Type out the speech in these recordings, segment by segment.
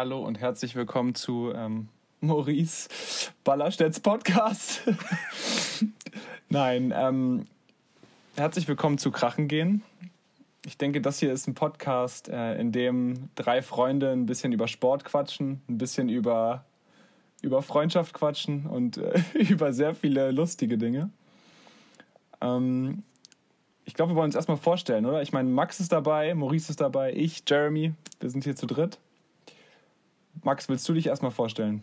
Hallo und herzlich willkommen zu ähm, Maurice Ballerstedts Podcast. Nein, ähm, herzlich willkommen zu Krachen gehen. Ich denke, das hier ist ein Podcast, äh, in dem drei Freunde ein bisschen über Sport quatschen, ein bisschen über, über Freundschaft quatschen und äh, über sehr viele lustige Dinge. Ähm, ich glaube, wir wollen uns erstmal vorstellen, oder? Ich meine, Max ist dabei, Maurice ist dabei, ich, Jeremy, wir sind hier zu dritt. Max, willst du dich erstmal vorstellen?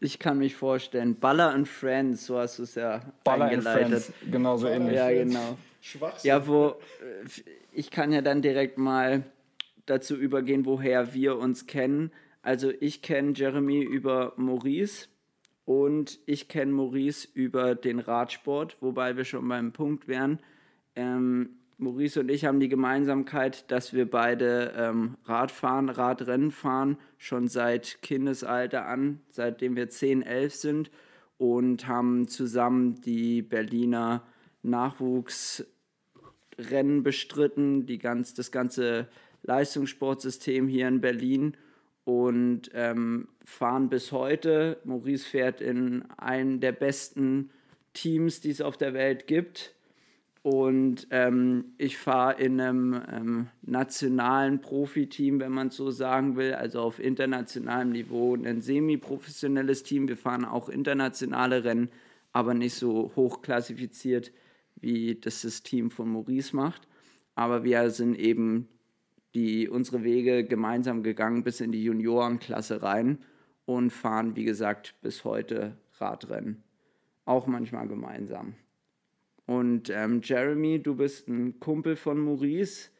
Ich kann mich vorstellen. Baller and Friends, so hast du es ja Baller eingeleitet. And Friends, genau so ähnlich. Ja, genau. Ja, wo äh, ich kann ja dann direkt mal dazu übergehen, woher wir uns kennen. Also ich kenne Jeremy über Maurice und ich kenne Maurice über den Radsport, wobei wir schon beim Punkt wären. Ähm, Maurice und ich haben die Gemeinsamkeit, dass wir beide ähm, Radfahren, Radrennen fahren, schon seit Kindesalter an, seitdem wir 10, 11 sind und haben zusammen die Berliner Nachwuchsrennen bestritten, die ganz, das ganze Leistungssportsystem hier in Berlin und ähm, fahren bis heute. Maurice fährt in einem der besten Teams, die es auf der Welt gibt und ähm, ich fahre in einem ähm, nationalen Profiteam, wenn man es so sagen will, also auf internationalem Niveau, ein semi-professionelles Team. Wir fahren auch internationale Rennen, aber nicht so hoch klassifiziert, wie das das Team von Maurice macht. Aber wir sind eben die, unsere Wege gemeinsam gegangen bis in die Juniorenklasse rein und fahren, wie gesagt, bis heute Radrennen. Auch manchmal gemeinsam. Und ähm, Jeremy, du bist ein Kumpel von Maurice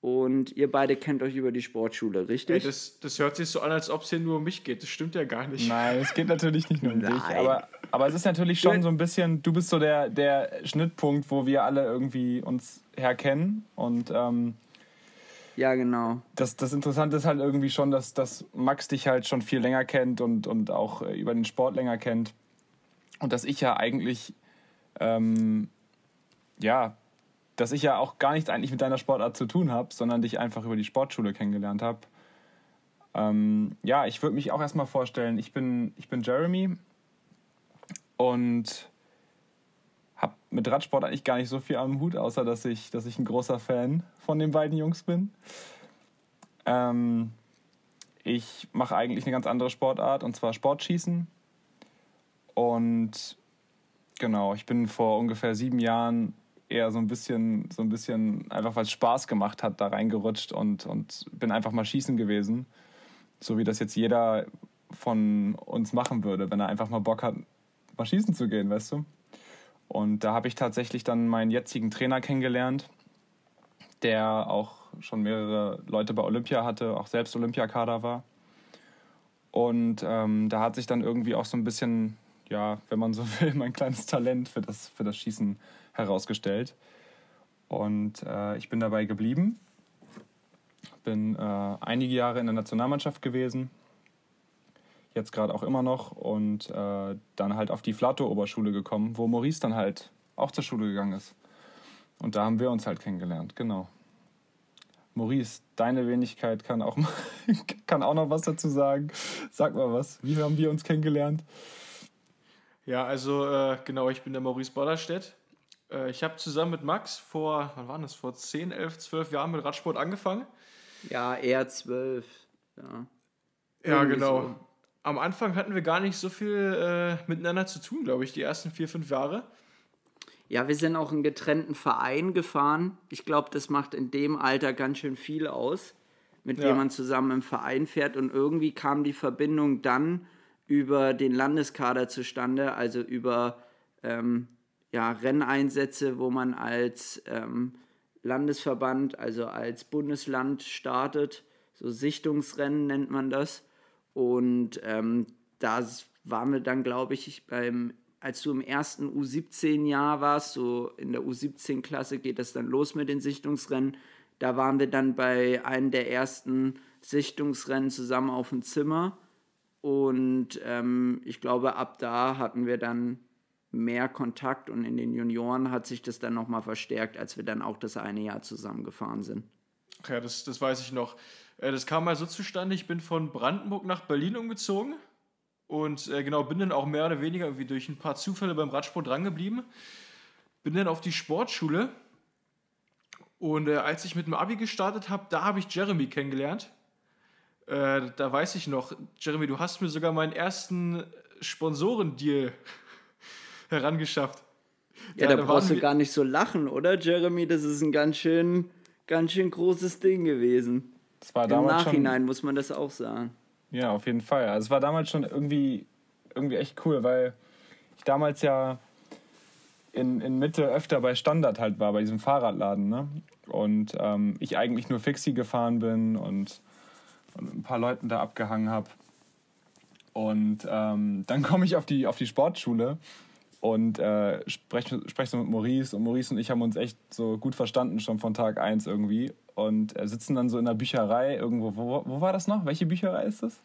und ihr beide kennt euch über die Sportschule, richtig? Ey, das, das hört sich so an, als ob es hier nur um mich geht. Das stimmt ja gar nicht. Nein, es geht natürlich nicht nur um dich. Aber, aber es ist natürlich schon so ein bisschen, du bist so der, der Schnittpunkt, wo wir alle irgendwie uns herkennen. Und ähm, ja, genau. Das, das Interessante ist halt irgendwie schon, dass, dass Max dich halt schon viel länger kennt und, und auch äh, über den Sport länger kennt. Und dass ich ja eigentlich ähm, ja, dass ich ja auch gar nichts eigentlich mit deiner Sportart zu tun habe, sondern dich einfach über die Sportschule kennengelernt habe. Ähm, ja, ich würde mich auch erstmal vorstellen, ich bin, ich bin Jeremy und habe mit Radsport eigentlich gar nicht so viel am Hut, außer dass ich, dass ich ein großer Fan von den beiden Jungs bin. Ähm, ich mache eigentlich eine ganz andere Sportart und zwar Sportschießen. Und genau, ich bin vor ungefähr sieben Jahren eher so ein bisschen, so ein bisschen einfach weil es Spaß gemacht hat, da reingerutscht und, und bin einfach mal schießen gewesen. So wie das jetzt jeder von uns machen würde, wenn er einfach mal Bock hat, mal schießen zu gehen, weißt du? Und da habe ich tatsächlich dann meinen jetzigen Trainer kennengelernt, der auch schon mehrere Leute bei Olympia hatte, auch selbst Olympiakader war. Und ähm, da hat sich dann irgendwie auch so ein bisschen, ja, wenn man so will, mein kleines Talent für das, für das Schießen herausgestellt. Und äh, ich bin dabei geblieben. Bin äh, einige Jahre in der Nationalmannschaft gewesen. Jetzt gerade auch immer noch. Und äh, dann halt auf die Flato-Oberschule gekommen, wo Maurice dann halt auch zur Schule gegangen ist. Und da haben wir uns halt kennengelernt, genau. Maurice, deine Wenigkeit kann auch, kann auch noch was dazu sagen. Sag mal was, wie haben wir uns kennengelernt? Ja, also äh, genau, ich bin der Maurice Bollerstedt. Äh, ich habe zusammen mit Max vor, wann war das, vor 10, 11, 12 Jahren mit Radsport angefangen. Ja, eher 12. Ja, ja genau. So. Am Anfang hatten wir gar nicht so viel äh, miteinander zu tun, glaube ich, die ersten vier, fünf Jahre. Ja, wir sind auch einen getrennten Verein gefahren. Ich glaube, das macht in dem Alter ganz schön viel aus, mit ja. wem man zusammen im Verein fährt. Und irgendwie kam die Verbindung dann über den Landeskader zustande, also über ähm, ja, Renneinsätze, wo man als ähm, Landesverband, also als Bundesland startet. So Sichtungsrennen nennt man das. Und ähm, da waren wir dann, glaube ich, beim, als du im ersten U17-Jahr warst, so in der U17-Klasse geht das dann los mit den Sichtungsrennen. Da waren wir dann bei einem der ersten Sichtungsrennen zusammen auf dem Zimmer. Und ähm, ich glaube, ab da hatten wir dann mehr Kontakt und in den Junioren hat sich das dann nochmal verstärkt, als wir dann auch das eine Jahr zusammengefahren sind. Ach ja, das, das weiß ich noch. Äh, das kam mal so zustande, ich bin von Brandenburg nach Berlin umgezogen und äh, genau, bin dann auch mehr oder weniger irgendwie durch ein paar Zufälle beim Radsport drangeblieben. Bin dann auf die Sportschule und äh, als ich mit dem Abi gestartet habe, da habe ich Jeremy kennengelernt. Da weiß ich noch, Jeremy, du hast mir sogar meinen ersten Sponsorendeal herangeschafft. Ja, da, da brauchst du gar nicht so lachen, oder, Jeremy? Das ist ein ganz schön, ganz schön großes Ding gewesen. Das war Im Nachhinein schon, muss man das auch sagen. Ja, auf jeden Fall. Also es war damals schon irgendwie, irgendwie echt cool, weil ich damals ja in, in Mitte öfter bei Standard halt war, bei diesem Fahrradladen. Ne? Und ähm, ich eigentlich nur Fixie gefahren bin und, und ein paar Leuten da abgehangen habe. Und ähm, dann komme ich auf die, auf die Sportschule und äh, spreche sprech so mit Maurice. Und Maurice und ich haben uns echt so gut verstanden, schon von Tag 1 irgendwie. Und äh, sitzen dann so in der Bücherei irgendwo. Wo, wo war das noch? Welche Bücherei ist das?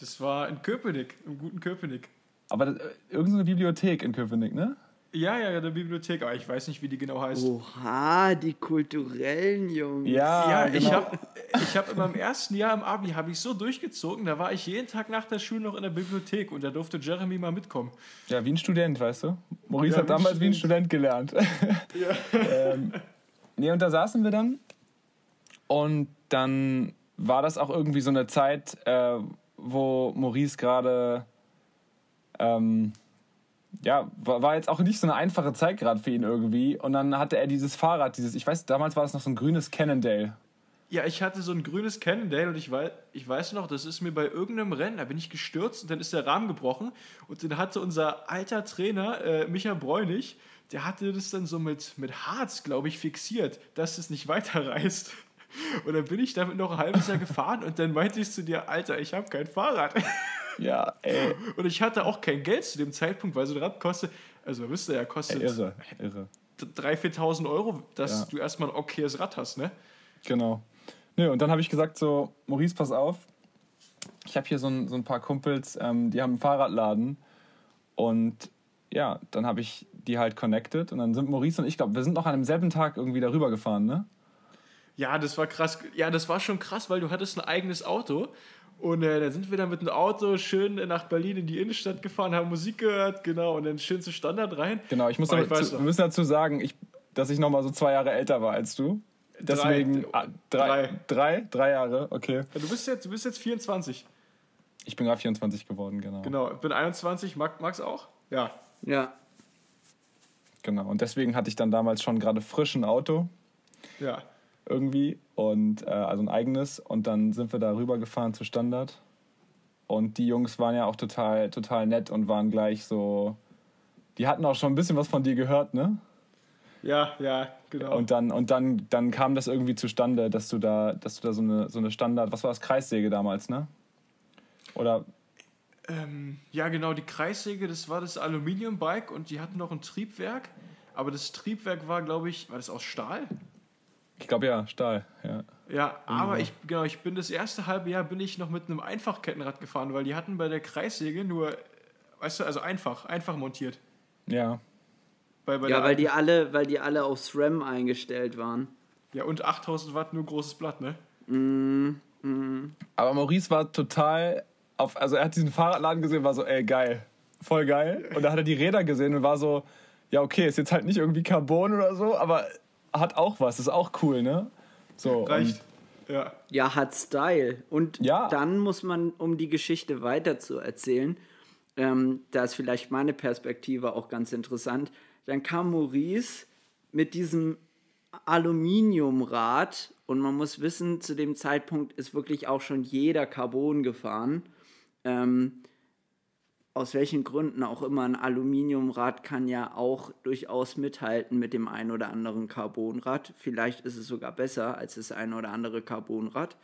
Das war in Köpenick, im guten Köpenick. Aber das, äh, irgendeine Bibliothek in Köpenick, ne? Ja, ja, der Bibliothek, aber ich weiß nicht, wie die genau heißt. Oha, die kulturellen Jungs. Ja, ja genau. ich habe ich hab in meinem ersten Jahr im Abi habe ich so durchgezogen, da war ich jeden Tag nach der Schule noch in der Bibliothek und da durfte Jeremy mal mitkommen. Ja, wie ein Student, weißt du? Maurice ja, hat damals Student. wie ein Student gelernt. Ja. ähm, nee, und da saßen wir dann und dann war das auch irgendwie so eine Zeit, äh, wo Maurice gerade ähm, ja, war, jetzt auch nicht so eine einfache Zeit gerade für ihn irgendwie. Und dann hatte er dieses Fahrrad, dieses, ich weiß, damals war das noch so ein grünes Cannondale. Ja, ich hatte so ein grünes Cannondale und ich weiß, ich weiß noch, das ist mir bei irgendeinem Rennen, da bin ich gestürzt und dann ist der Rahmen gebrochen und dann hatte unser alter Trainer, äh, Micha Bräunig, der hatte das dann so mit, mit Harz, glaube ich, fixiert, dass es nicht weiterreißt. Und dann bin ich damit noch ein halbes Jahr gefahren und dann meinte ich zu dir, Alter, ich habe kein Fahrrad. Ja, ey. Und ich hatte auch kein Geld zu dem Zeitpunkt, weil so ein Rad kostet, also wisst ihr ja, kostet ey, irre, irre. 3.000, 4.000 Euro, dass ja. du erstmal ein okayes Rad hast, ne? Genau. Nö, und dann habe ich gesagt so, Maurice, pass auf, ich habe hier so ein, so ein paar Kumpels, ähm, die haben einen Fahrradladen und ja, dann habe ich die halt connected und dann sind Maurice und ich, glaube, wir sind noch an demselben Tag irgendwie darüber gefahren, ne? Ja, das war krass. Ja, das war schon krass, weil du hattest ein eigenes Auto und äh, dann sind wir dann mit dem Auto schön nach Berlin in die Innenstadt gefahren, haben Musik gehört, genau, und dann schön zu Standard rein. Genau, ich muss aber, zu, wir müssen dazu sagen, ich, dass ich nochmal so zwei Jahre älter war als du. Deswegen drei, ah, drei, drei. drei, drei Jahre, okay. Ja, du, bist jetzt, du bist jetzt 24. Ich bin gerade 24 geworden, genau. Genau, ich bin 21, Max auch? Ja. Ja. Genau, und deswegen hatte ich dann damals schon gerade frisch ein Auto. Ja irgendwie und äh, also ein eigenes und dann sind wir da rüber gefahren zu Standard und die Jungs waren ja auch total total nett und waren gleich so die hatten auch schon ein bisschen was von dir gehört, ne? Ja, ja, genau. Und dann und dann dann kam das irgendwie zustande, dass du da dass du da so eine so eine Standard, was war das Kreissäge damals, ne? Oder ähm, ja, genau, die Kreissäge, das war das Aluminiumbike und die hatten noch ein Triebwerk, aber das Triebwerk war, glaube ich, war das aus Stahl? Ich glaube ja, Stahl, ja. Ja, aber ich, genau, ich bin das erste halbe Jahr bin ich noch mit einem Einfachkettenrad gefahren, weil die hatten bei der Kreissäge nur, weißt du, also einfach, einfach montiert. Ja. Bei, bei ja, weil die alle, weil die alle auf SRAM eingestellt waren. Ja, und 8000 Watt nur großes Blatt, ne? Mm, mm. Aber Maurice war total auf, also er hat diesen Fahrradladen gesehen, war so, ey, geil, voll geil. Und da hat er die Räder gesehen und war so, ja, okay, ist jetzt halt nicht irgendwie Carbon oder so, aber hat auch was, ist auch cool, ne? So, Reicht. Ja. ja, hat Style. Und ja. dann muss man, um die Geschichte weiter zu erzählen, ähm, da ist vielleicht meine Perspektive auch ganz interessant, dann kam Maurice mit diesem Aluminiumrad und man muss wissen, zu dem Zeitpunkt ist wirklich auch schon jeder Carbon gefahren. Ähm, aus welchen Gründen auch immer, ein Aluminiumrad kann ja auch durchaus mithalten mit dem ein oder anderen Carbonrad. Vielleicht ist es sogar besser als das ein oder andere Carbonrad.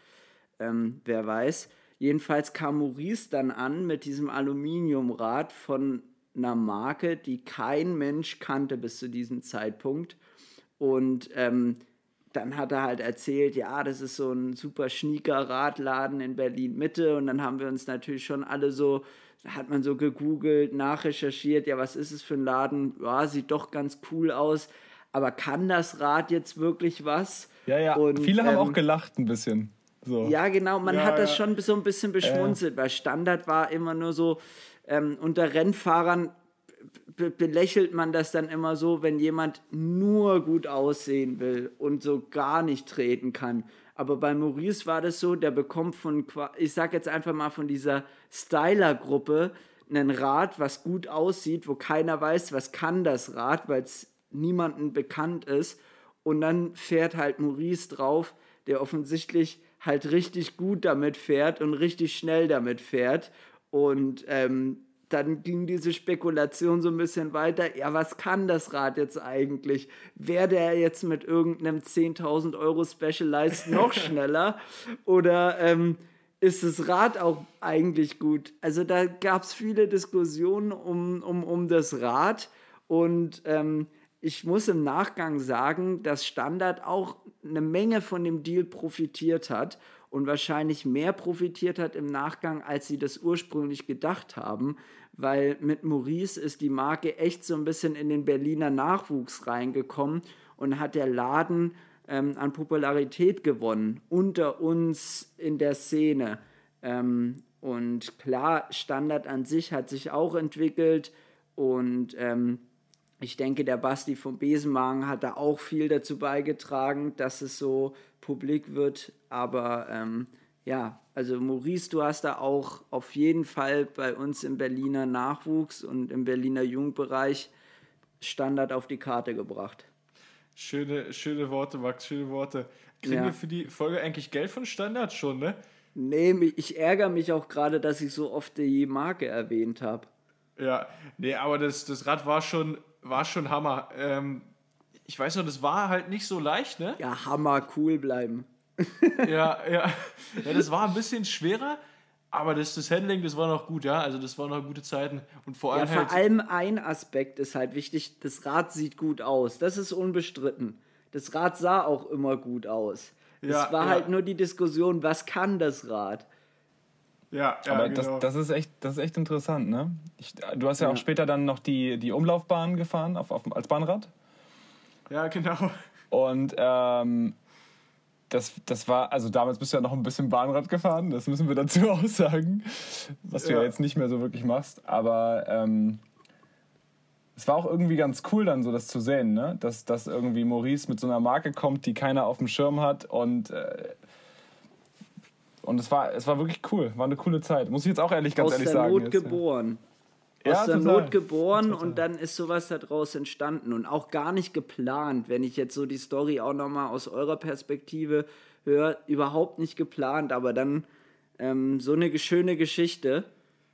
Ähm, wer weiß. Jedenfalls kam Maurice dann an mit diesem Aluminiumrad von einer Marke, die kein Mensch kannte bis zu diesem Zeitpunkt. Und ähm, dann hat er halt erzählt, ja, das ist so ein super schnieker Radladen in Berlin Mitte. Und dann haben wir uns natürlich schon alle so hat man so gegoogelt, nachrecherchiert, ja, was ist es für ein Laden? Ja, sieht doch ganz cool aus. Aber kann das Rad jetzt wirklich was? Ja, ja. Und, Viele ähm, haben auch gelacht ein bisschen. So. Ja, genau, man Ja, hat das schon so ein bisschen beschmunzelt, weil Standard war immer nur so, ähm, unter Rennfahrern be belächelt man das dann immer so, wenn jemand nur gut aussehen will und so gar nicht treten kann. Aber bei Maurice war das so, der bekommt von, ich sag jetzt einfach mal von dieser Styler-Gruppe ein Rad, was gut aussieht, wo keiner weiß, was kann das Rad, weil es niemandem bekannt ist. Und dann fährt halt Maurice drauf, der offensichtlich halt richtig gut damit fährt und richtig schnell damit fährt. Und ähm, dann ging diese Spekulation so ein bisschen weiter. Ja, was kann das Rad jetzt eigentlich? Wäre der jetzt mit irgendeinem 10.000 Euro Specialized noch schneller? Oder ähm, ist das Rad auch eigentlich gut? Also da gab es viele Diskussionen um, um, um das Rad. Und ähm, ich muss im Nachgang sagen, dass Standard auch eine Menge von dem Deal profitiert hat und wahrscheinlich mehr profitiert hat im Nachgang, als sie das ursprünglich gedacht haben, weil mit Maurice ist die Marke echt so ein bisschen in den Berliner Nachwuchs reingekommen und hat der Laden ähm, an Popularität gewonnen unter uns in der Szene. Ähm, und klar, Standard an sich hat sich auch entwickelt und ähm, ich denke, der Basti vom Besenmagen hat da auch viel dazu beigetragen, dass es so publik wird. Aber ähm, ja, also Maurice, du hast da auch auf jeden Fall bei uns im Berliner Nachwuchs und im Berliner Jugendbereich Standard auf die Karte gebracht. Schöne, schöne Worte, Max, schöne Worte. Kriegen Ja. wir für die Folge eigentlich Geld von Standard schon, ne? Nee, ich ärgere mich auch gerade, dass ich so oft die Marke erwähnt habe. Ja, nee, aber das, das Rad war schon, war schon Hammer. Ähm, ich weiß noch, das war halt nicht so leicht, ne? Ja, Hammer, cool bleiben. Ja, ja. Ja, das war ein bisschen schwerer, aber das, das Handling, das war noch gut, ja. Also das waren noch gute Zeiten. Und vor Ja, allem vor halt. allem ein Aspekt ist halt wichtig, das Rad sieht gut aus. Das ist unbestritten. Das Rad sah auch immer gut aus. Ja, es war ja. halt nur die Diskussion, was kann das Rad? Ja, ja Aber genau. das, das, ist echt, das ist echt interessant, ne? Ich, du hast ja, auch später dann noch die, die Umlaufbahn gefahren auf, auf, als Bahnrad. ja, genau. Und ähm, das, das war, also damals bist du ja noch ein bisschen Bahnrad gefahren, das müssen wir dazu auch sagen, was du ja, Ja. jetzt nicht mehr so wirklich machst. Aber ähm, es war auch irgendwie ganz cool dann so das zu sehen, ne? Dass, dass irgendwie Maurice mit so einer Marke kommt, die keiner auf dem Schirm hat und äh, und es war, es war wirklich cool, war eine coole Zeit. Muss ich jetzt auch ehrlich, ganz Aus ehrlich der sagen. Not jetzt, geboren. Ja, Aus der total. Not geboren und dann ist sowas daraus entstanden und auch gar nicht geplant. Wenn ich jetzt so die Story auch nochmal aus eurer Perspektive höre, überhaupt nicht geplant, aber dann ähm, so eine schöne Geschichte,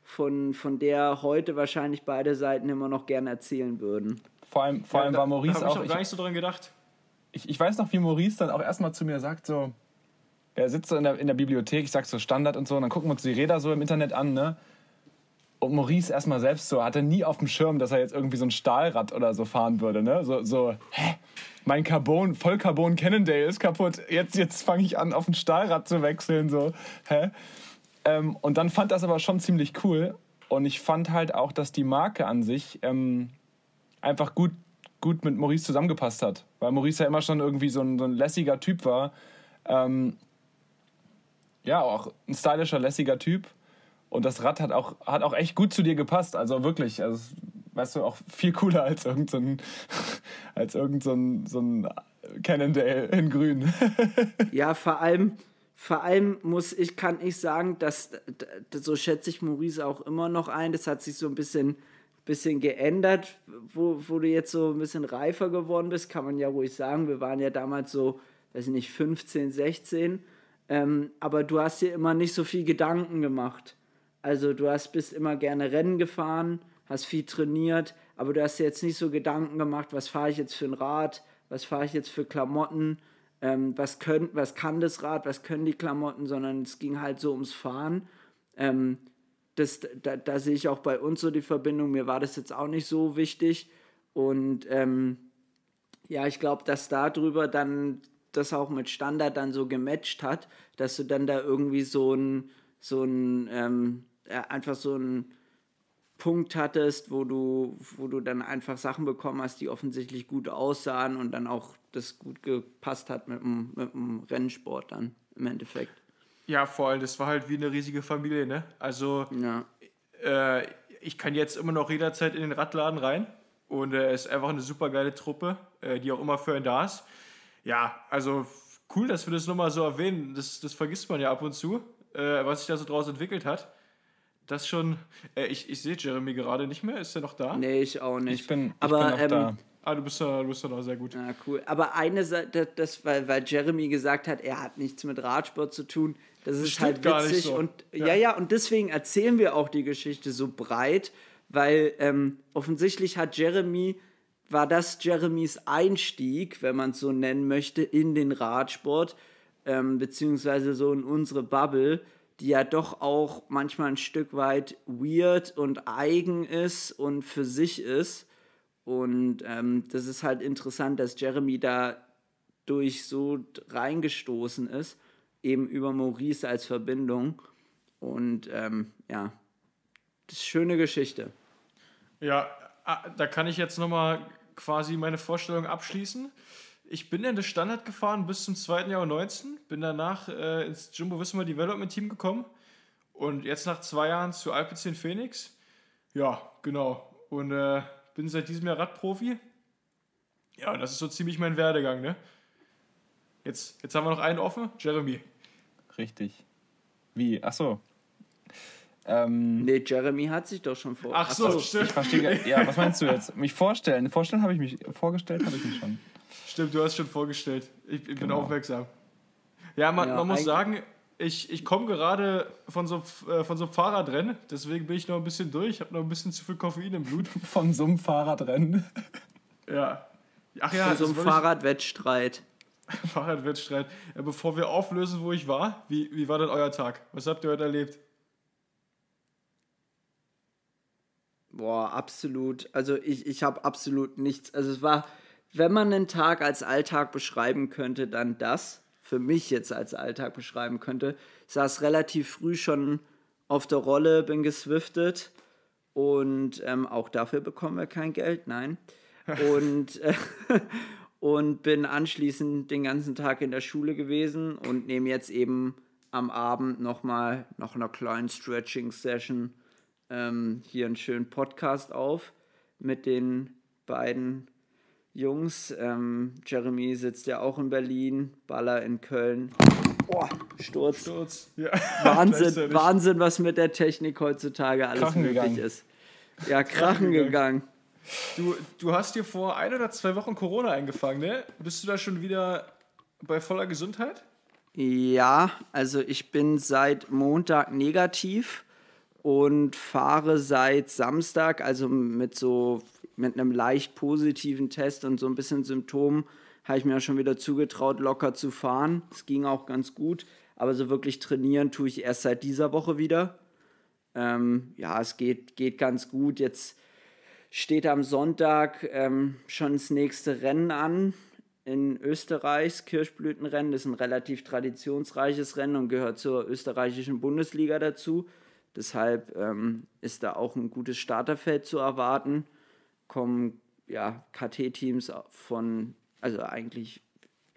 von, von der heute wahrscheinlich beide Seiten immer noch gerne erzählen würden. Vor allem, vor allem da, war Maurice da auch. ich auch gar nicht so dran gedacht. ich, ich weiß noch, wie Maurice dann auch erstmal zu mir sagt, so, er sitzt so in der, in der Bibliothek, ich sag so Standard und so, und dann gucken wir uns die Räder so im Internet an, ne? Und Maurice erstmal selbst so, hatte nie auf dem Schirm, dass er jetzt irgendwie so ein Stahlrad oder so fahren würde, ne? So, so hä? Mein Carbon, Vollcarbon Cannondale ist kaputt. Jetzt, jetzt fange ich an, auf ein Stahlrad zu wechseln, so, hä? Ähm, und dann fand das aber schon ziemlich cool. Und ich fand halt auch, dass die Marke an sich ähm, einfach gut, gut mit Maurice zusammengepasst hat. Weil Maurice ja immer schon irgendwie so ein, so ein lässiger Typ war. Ähm, ja, auch ein stylischer, lässiger Typ. Und das Rad hat auch, hat auch echt gut zu dir gepasst. Also wirklich, also, weißt du, auch viel cooler als irgendein, so ein, so ein Cannondale in grün. Ja, vor allem, vor allem muss ich, kann ich sagen, dass, so schätze ich Maurice auch immer noch ein, das hat sich so ein bisschen, bisschen geändert, wo, wo du jetzt so ein bisschen reifer geworden bist, kann man ja ruhig sagen. Wir waren ja damals so, weiß ich nicht, 15, 16, ähm, aber du hast dir immer nicht so viel Gedanken gemacht. Also du hast bist immer gerne Rennen gefahren, hast viel trainiert, aber du hast dir jetzt nicht so Gedanken gemacht, was fahre ich jetzt für ein Rad, was fahre ich jetzt für Klamotten, ähm, was, können, was kann das Rad, was können die Klamotten, sondern es ging halt so ums Fahren. Ähm, das, da, da sehe ich auch bei uns so die Verbindung. Mir war das jetzt auch nicht so wichtig. Und ähm, ja, ich glaube, dass darüber dann das auch mit Standard dann so gematcht hat, dass du dann da irgendwie so ein, so ein, ähm, ja, einfach so ein Punkt hattest, wo du, wo du dann einfach Sachen bekommen hast, die offensichtlich gut aussahen und dann auch das gut gepasst hat mit dem, mit dem Rennsport dann im Endeffekt. Ja, vor allem, das war halt wie eine riesige Familie, ne? Also, ja. äh, ich kann jetzt immer noch jederzeit in den Radladen rein und äh, es äh, ist einfach eine super geile Truppe, äh, die auch immer für einen da ist. Ja, also cool, dass wir das nochmal so erwähnen. Das, das vergisst man ja ab und zu, äh, was sich da so draus entwickelt hat. Das schon. Äh, ich, ich sehe Jeremy gerade nicht mehr. Ist er noch da? Nee, ich auch nicht. Ich bin, ich Aber, bin noch ähm, da. Ah, du bist da, du bist da noch sehr gut. Ja, cool. Aber eine Seite, das, weil, weil Jeremy gesagt hat, er hat nichts mit Radsport zu tun, das ist Stimmt halt witzig. So. Und ja. ja. ja, und deswegen erzählen wir auch die Geschichte so breit, weil ähm, offensichtlich hat Jeremy, war das Jeremys Einstieg, wenn man es so nennen möchte, in den Radsport, ähm, beziehungsweise so in unsere Bubble die ja doch auch manchmal ein Stück weit weird und eigen ist und für sich ist. Und ähm, das ist halt interessant, dass Jeremy da durch so reingestoßen ist, eben über Maurice als Verbindung. Und ähm, ja, das ist eine schöne Geschichte. Ja, ah, da kann ich jetzt nochmal quasi meine Vorstellung abschließen. Ich bin in das Standard gefahren bis zum zweiten Jahr 19, bin danach äh, ins Jumbo Visma Development Team gekommen und jetzt nach zwei Jahren zu Alpecin Phoenix. Ja, genau. Und äh, bin seit diesem Jahr Radprofi. Ja, das ist so ziemlich mein Werdegang, ne? Jetzt, jetzt haben wir noch einen offen, Jeremy. Richtig. Wie? Ach so. Ähm, nee, Jeremy hat sich doch schon vor. Ach so, Ach so stimmt. Ich verstehe. Ja, was meinst du jetzt? Mich vorstellen? Vorstellen habe ich mich vorgestellt, habe ich mich schon. Stimmt, du hast schon vorgestellt. Ich, ich genau. bin aufmerksam. Ja, man, ja, man muss sagen, ich, ich komme gerade von so, äh, von so einem Fahrradrennen, deswegen bin ich noch ein bisschen durch, Ich habe noch ein bisschen zu viel Koffein im Blut. Von so einem Fahrradrennen? Ja. Ach ja, von so einem Fahrradwettstreit. Fahrradwettstreit. Ja, bevor wir auflösen, wo ich war, wie, wie war denn euer Tag? Was habt ihr heute erlebt? Boah, absolut. Also ich, ich habe absolut nichts. Also es war, wenn man einen Tag als Alltag beschreiben könnte, dann das. Für mich jetzt als Alltag beschreiben könnte. Saß relativ früh schon auf der Rolle, bin geswiftet und ähm, auch dafür bekommen wir kein Geld, nein. Und, äh, und bin anschließend den ganzen Tag in der Schule gewesen und nehme jetzt eben am Abend nochmal nach einer kleinen Stretching-Session ähm, hier einen schönen Podcast auf mit den beiden Jungs. Ähm, Jeremy sitzt ja auch in Berlin, Baller in Köln. Boah, Sturz. Sturz. Ja. Wahnsinn, Wahnsinn, was mit der Technik heutzutage alles krachen möglich gegangen. ist. Ja, krachen, gegangen. Du, du hast dir vor ein oder zwei Wochen Corona eingefangen, ne? Bist du da schon wieder bei voller Gesundheit? Ja, also ich bin seit Montag negativ und fahre seit Samstag, also mit so mit einem leicht positiven Test und so ein bisschen Symptomen, habe ich mir schon wieder zugetraut, locker zu fahren. Es ging auch ganz gut, aber so wirklich trainieren tue ich erst seit dieser Woche wieder. Ähm, ja, es geht, geht ganz gut. Jetzt steht am Sonntag ähm, schon das nächste Rennen an in Österreichs Kirschblütenrennen. Das ist ein relativ traditionsreiches Rennen und gehört zur österreichischen Bundesliga dazu. Deshalb ähm, ist da auch ein gutes Starterfeld zu erwarten. Kommen ja KT-Teams von, also eigentlich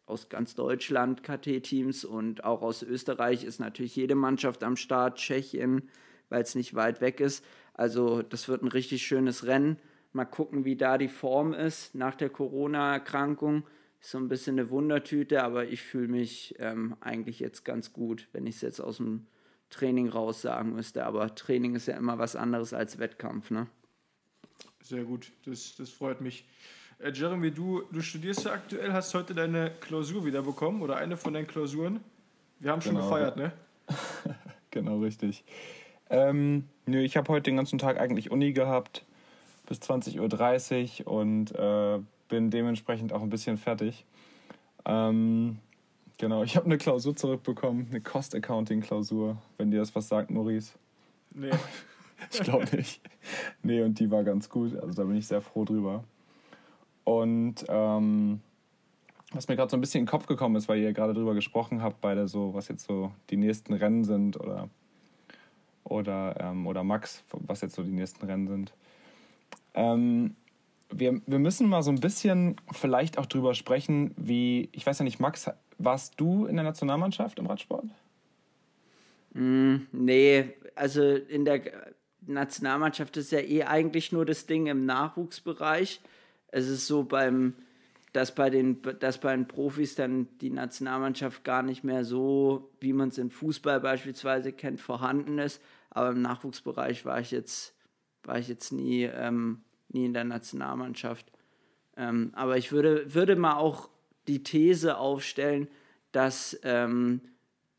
aus ganz Deutschland KT-Teams und auch aus Österreich ist natürlich jede Mannschaft am Start, Tschechien, weil es nicht weit weg ist. Also das wird ein richtig schönes Rennen. Mal gucken, wie da die Form ist nach der Corona-Erkrankung. So ein bisschen eine Wundertüte, aber ich fühle mich ähm, eigentlich jetzt ganz gut, wenn ich es jetzt aus dem Training raus sagen müsste. Aber Training ist ja immer was anderes als Wettkampf, ne? Sehr gut, das, das freut mich. Äh, Jeremy, du, du studierst ja aktuell, hast heute deine Klausur wieder bekommen oder eine von deinen Klausuren. Wir haben schon genau. gefeiert, ne? genau, richtig. Ähm, nö, ich habe heute den ganzen Tag eigentlich Uni gehabt bis 20.30 Uhr und äh, bin dementsprechend auch ein bisschen fertig. Ähm, Genau, ich habe eine Klausur zurückbekommen, eine Cost Accounting Klausur, wenn dir das was sagt, Maurice. Nee. ich glaube nicht. Nee, und die war ganz gut, also da bin ich sehr froh drüber. Und ähm, was mir gerade so ein bisschen in den Kopf gekommen ist, weil ihr gerade drüber gesprochen habt, beide so, was jetzt so die nächsten Rennen sind oder oder, ähm, oder Max, was jetzt so die nächsten Rennen sind. Ähm, wir, wir müssen mal so ein bisschen vielleicht auch drüber sprechen, wie, ich weiß ja nicht, Max, warst du in der Nationalmannschaft im Radsport? Mm, nee, also in der Nationalmannschaft ist ja eh eigentlich nur das Ding im Nachwuchsbereich. Es ist so beim, dass bei den, dass bei den Profis dann die Nationalmannschaft gar nicht mehr so, wie man es im Fußball beispielsweise kennt, vorhanden ist. Aber im Nachwuchsbereich war ich jetzt, war ich jetzt nie, ähm, nie in der Nationalmannschaft. Ähm, aber ich würde, würde mal auch die These aufstellen, dass ähm,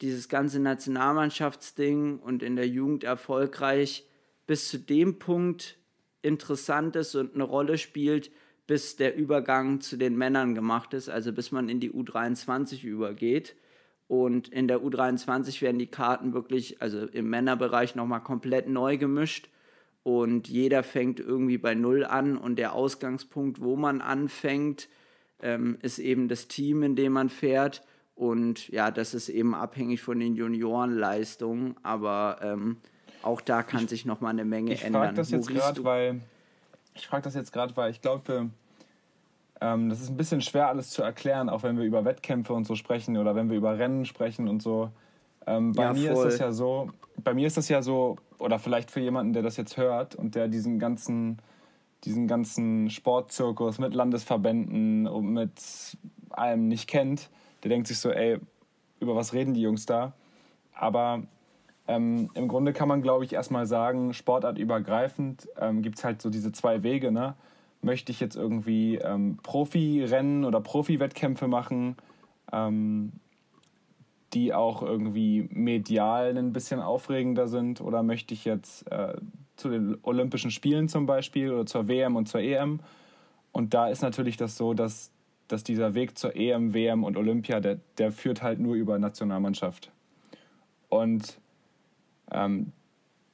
dieses ganze Nationalmannschaftsding und in der Jugend erfolgreich bis zu dem Punkt interessant ist und eine Rolle spielt, bis der Übergang zu den Männern gemacht ist, also bis man in die U23 übergeht. Und in der U23 werden die Karten wirklich, also im Männerbereich nochmal komplett neu gemischt. Und jeder fängt irgendwie bei Null an. Und der Ausgangspunkt, wo man anfängt, ähm, ist eben das Team, in dem man fährt. Und ja, das ist eben abhängig von den Juniorenleistungen. Aber ähm, auch da kann ich, sich nochmal eine Menge ich ändern. Das jetzt grad, weil, ich frage das jetzt gerade, weil ich glaube, ähm, das ist ein bisschen schwer alles zu erklären, auch wenn wir über Wettkämpfe und so sprechen oder wenn wir über Rennen sprechen und so. Ähm, bei ja, mir voll. ist das ja so, bei mir ist das ja so, oder vielleicht für jemanden, der das jetzt hört und der diesen ganzen, diesen ganzen Sportzirkus mit Landesverbänden und mit allem nicht kennt, der denkt sich so, ey, über was reden die Jungs da? Aber ähm, Im Grunde kann man, glaube ich, erstmal sagen, sportartübergreifend ähm, gibt es halt so diese zwei Wege. Ne? Möchte ich jetzt irgendwie ähm, Profi-Rennen oder Profi-Wettkämpfe machen, ähm, die auch irgendwie medial ein bisschen aufregender sind? Oder möchte ich jetzt äh, zu den Olympischen Spielen zum Beispiel oder zur WM und zur EM? Und da ist natürlich das so, dass, dass dieser Weg zur EM, WM und Olympia, der, der führt halt nur über Nationalmannschaft. Und ähm,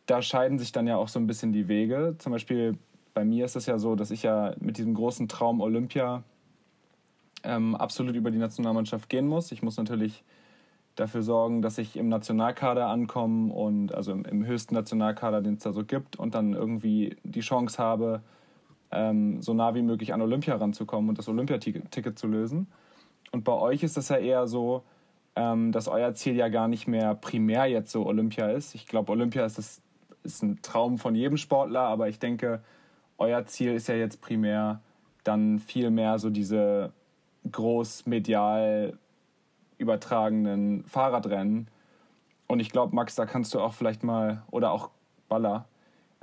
da scheiden sich dann ja auch so ein bisschen die Wege. Zum Beispiel bei mir ist es ja so, dass ich ja mit diesem großen Traum Olympia ähm, absolut über die Nationalmannschaft gehen muss. Ich muss natürlich dafür sorgen, dass ich im Nationalkader ankomme und also im, im höchsten Nationalkader, den es da so gibt, und dann irgendwie die Chance habe, ähm, so nah wie möglich an Olympia ranzukommen und das Olympiaticket zu lösen. Und bei euch ist das ja eher so, ähm, dass euer Ziel ja gar nicht mehr primär jetzt so Olympia ist. Ich glaube, Olympia ist, das, ist ein Traum von jedem Sportler, aber ich denke, euer Ziel ist ja jetzt primär dann viel mehr so diese groß medial übertragenen Fahrradrennen. Und ich glaube, Max, da kannst du auch vielleicht mal, oder auch Baller,